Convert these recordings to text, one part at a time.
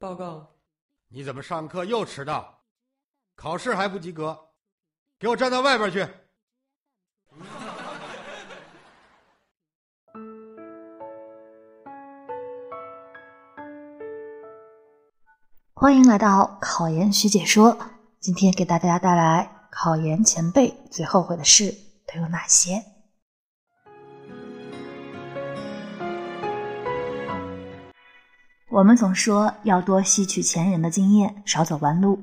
报告，你怎么上课又迟到？考试还不及格？给我站到外边去！欢迎来到考研学姐说，今天给大家带来考研前辈最后悔的事都有哪些？我们总说要多吸取前人的经验，少走弯路。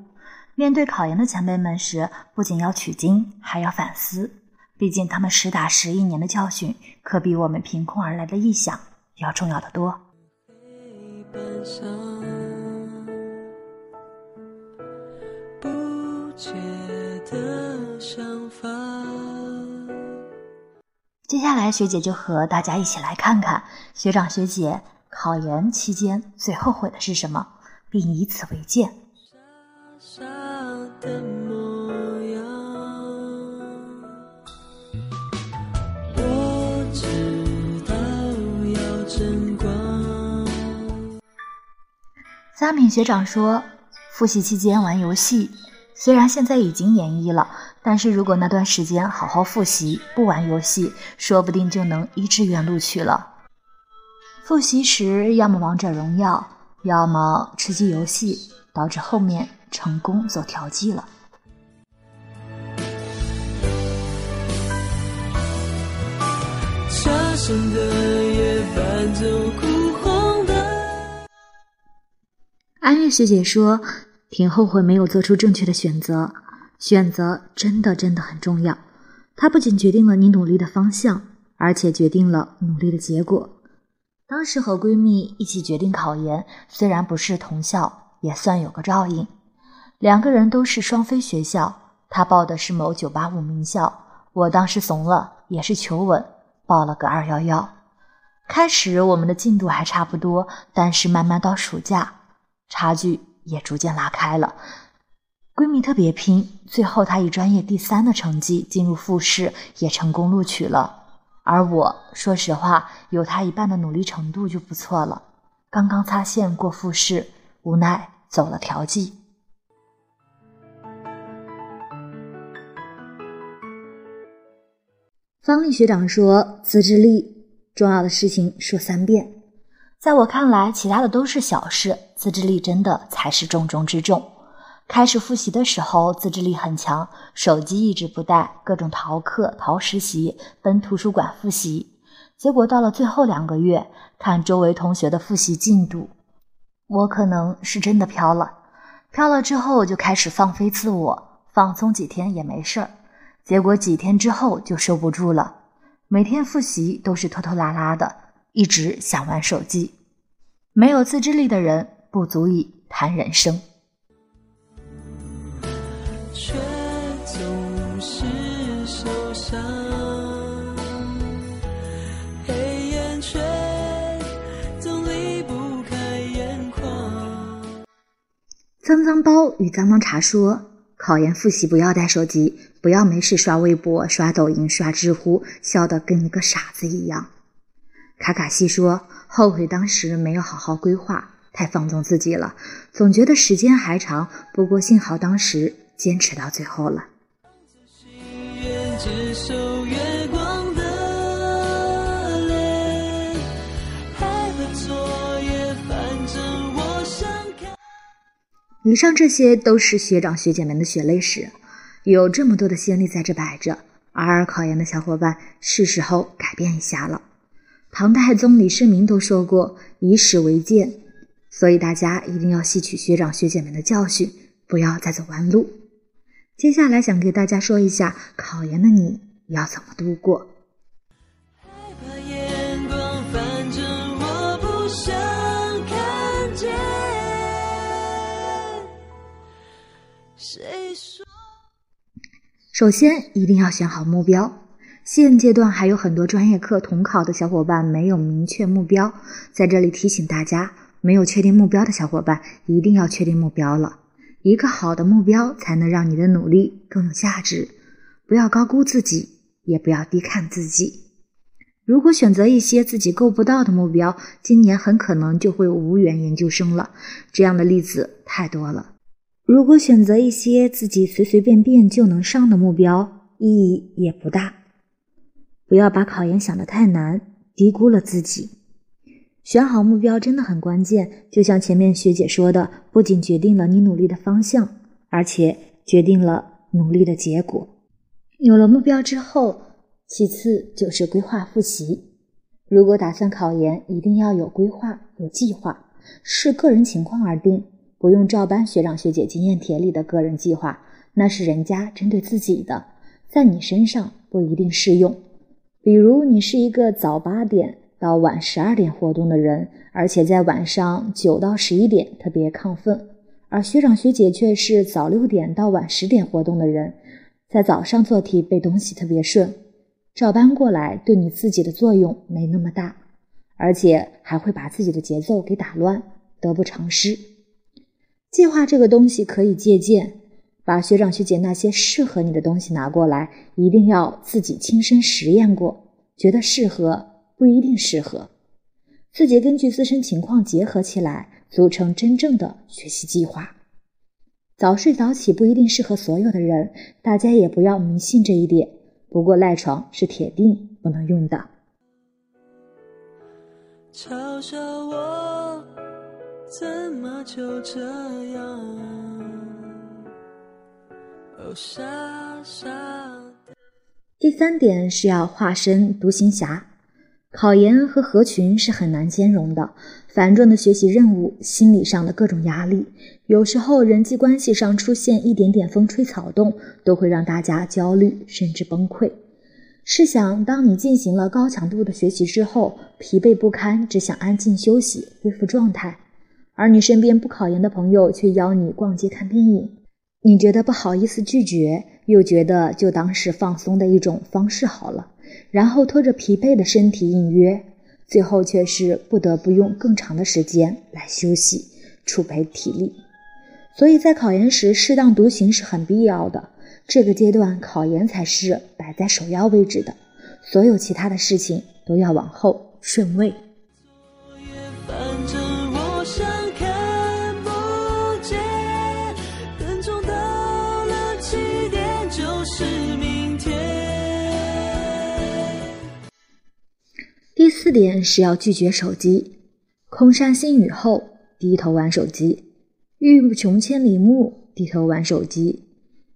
面对考研的前辈们时，不仅要取经，还要反思。毕竟他们实打实一年的教训，可比我们凭空而来的臆想要重要的多。接下来，学姐就和大家一起来看看学长学姐。考研期间最后悔的是什么，并以此为鉴。三品学长说，复习期间玩游戏，虽然现在已经研一了，但是如果那段时间好好复习，不玩游戏，说不定就能一志愿录取了。复习时，要么王者荣耀，要么吃鸡游戏，导致后面成功做调剂了。安月学姐说，挺后悔没有做出正确的选择，选择真的真的很重要，它不仅决定了你努力的方向，而且决定了努力的结果。当时和闺蜜一起决定考研，虽然不是同校，也算有个照应。两个人都是双非学校，她报的是某985名校，我当时怂了，也是求稳，报了个211。开始我们的进度还差不多，但是慢慢到暑假，差距也逐渐拉开了。闺蜜特别拼，最后她以专业第三的成绩进入复试，也成功录取了。而我说实话，有他一半的努力程度就不错了。刚刚擦线过复试，无奈走了调剂。方丽学长说：“自制力，重要的事情说三遍。”在我看来，其他的都是小事，自制力真的才是重中之重。开始复习的时候，自制力很强，手机一直不带，各种逃课、逃实习、奔图书馆复习。结果到了最后两个月，看周围同学的复习进度，我可能是真的飘了。飘了之后就开始放飞自我，放松几天也没事儿。结果几天之后就收不住了，每天复习都是拖拖拉拉的，一直想玩手机。没有自制力的人，不足以谈人生。脏脏包与脏脏茶说：考研复习不要带手机，不要没事刷微博、刷抖音、刷知乎，笑得跟一个傻子一样。卡卡西说：后悔当时没有好好规划，太放纵自己了，总觉得时间还长。不过幸好当时坚持到最后了。以上这些都是学长学姐们的血泪史，有这么多的先例在这摆着，而考研的小伙伴是时候改变一下了。唐太宗李世民都说过以史为鉴，所以大家一定要吸取学长学姐们的教训，不要再走弯路。接下来想给大家说一下，考研的你要怎么度过。首先，一定要选好目标。现阶段还有很多专业课统考的小伙伴没有明确目标，在这里提醒大家，没有确定目标的小伙伴一定要确定目标了。一个好的目标才能让你的努力更有价值。不要高估自己，也不要低看自己。如果选择一些自己够不到的目标，今年很可能就会无缘研究生了。这样的例子太多了。如果选择一些自己随随便便就能上的目标，意义也不大。不要把考研想得太难，低估了自己。选好目标真的很关键，就像前面学姐说的，不仅决定了你努力的方向，而且决定了努力的结果。有了目标之后，其次就是规划复习。如果打算考研，一定要有规划、有计划，视个人情况而定，不用照搬学长学姐经验帖里的个人计划，那是人家针对自己的，在你身上不一定适用。比如你是一个早八点。到晚十二点活动的人，而且在晚上九到十一点特别亢奋，而学长学姐却是早六点到晚十点活动的人，在早上做题背东西特别顺，照搬过来对你自己的作用没那么大，而且还会把自己的节奏给打乱，得不偿失。计划这个东西可以借鉴，把学长学姐那些适合你的东西拿过来，一定要自己亲身实验过，觉得适合。不一定适合，自己根据自身情况结合起来，组成真正的学习计划。早睡早起不一定适合所有的人，大家也不要迷信这一点。不过赖床是铁定不能用的。嘲笑我怎么就这样？哦，傻傻。第三点是要化身独行侠。考研和合群是很难兼容的，繁重的学习任务，心理上的各种压力，有时候人际关系上出现一点点风吹草动，都会让大家焦虑甚至崩溃。试想，当你进行了高强度的学习之后，疲惫不堪，只想安静休息恢复状态，而你身边不考研的朋友却邀你逛街看电影，你觉得不好意思拒绝，又觉得就当是放松的一种方式好了。然后拖着疲惫的身体应约，最后却是不得不用更长的时间来休息，储备体力。所以在考研时，适当独行是很必要的。这个阶段，考研才是摆在首要位置的，所有其他的事情都要往后顺位。四点是要拒绝手机。空山新雨后，低头玩手机；欲穷千里目，低头玩手机；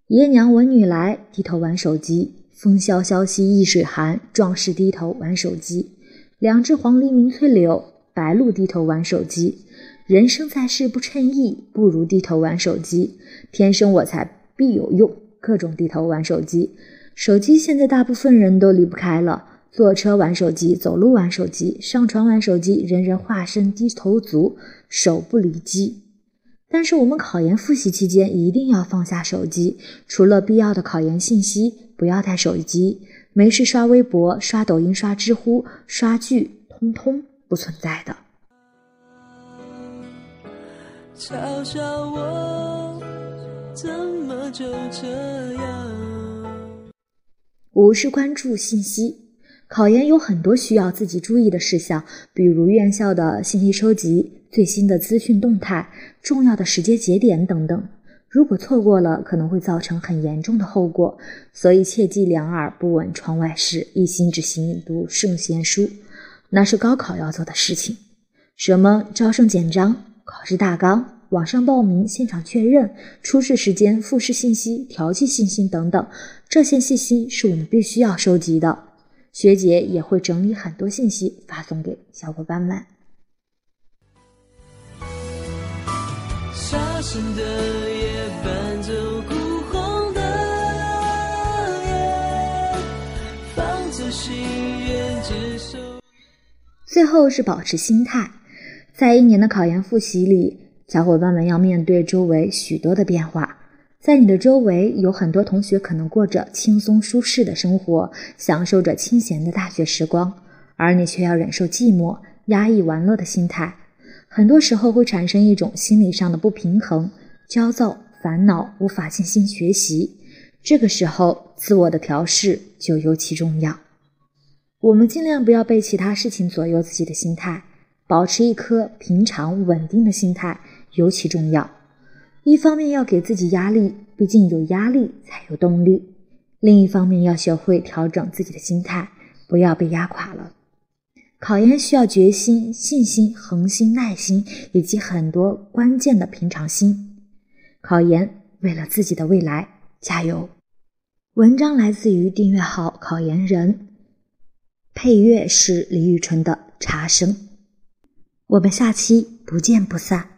爷娘闻女来，低头玩手机；风萧萧兮易水寒，壮士低头玩手机；两只黄鹂鸣翠柳，白鹭低头玩手机。人生在世不称意，不如低头玩手机。天生我材必有用，各种低头玩手机。手机现在大部分人都离不开了。坐车玩手机，走路玩手机，上床玩手机，人人化身低头族，手不离机。但是我们考研复习期间一定要放下手机，除了必要的考研信息，不要带手机。没事刷微博、刷抖音、刷知乎、刷剧，通通不存在的。嘲笑我怎么就这样？五是关注信息。考研有很多需要自己注意的事项，比如院校的信息收集、最新的资讯动态、重要的时间节点等等。如果错过了，可能会造成很严重的后果。所以切记两耳不闻窗外事，一心只行读圣贤书。那是高考要做的事情。什么招生简章、考试大纲、网上报名、现场确认、初试时间、复试信息、调剂信息等等，这些信息是我们必须要收集的。学姐也会整理很多信息发送给小伙伴们。最后是保持心态，在一年的考研复习里，小伙伴们要面对周围许多的变化。在你的周围，有很多同学可能过着轻松舒适的生活，享受着清闲的大学时光，而你却要忍受寂寞、压抑玩乐的心态，很多时候会产生一种心理上的不平衡、焦躁、烦恼，无法静心学习。这个时候，自我的调试就尤其重要。我们尽量不要被其他事情左右自己的心态，保持一颗平常稳定的心态尤其重要。一方面要给自己压力，毕竟有压力才有动力；另一方面要学会调整自己的心态，不要被压垮了。考研需要决心、信心、恒心、耐心，以及很多关键的平常心。考研为了自己的未来，加油！文章来自于订阅号“考研人”。配乐是李宇春的《茶声》，我们下期不见不散。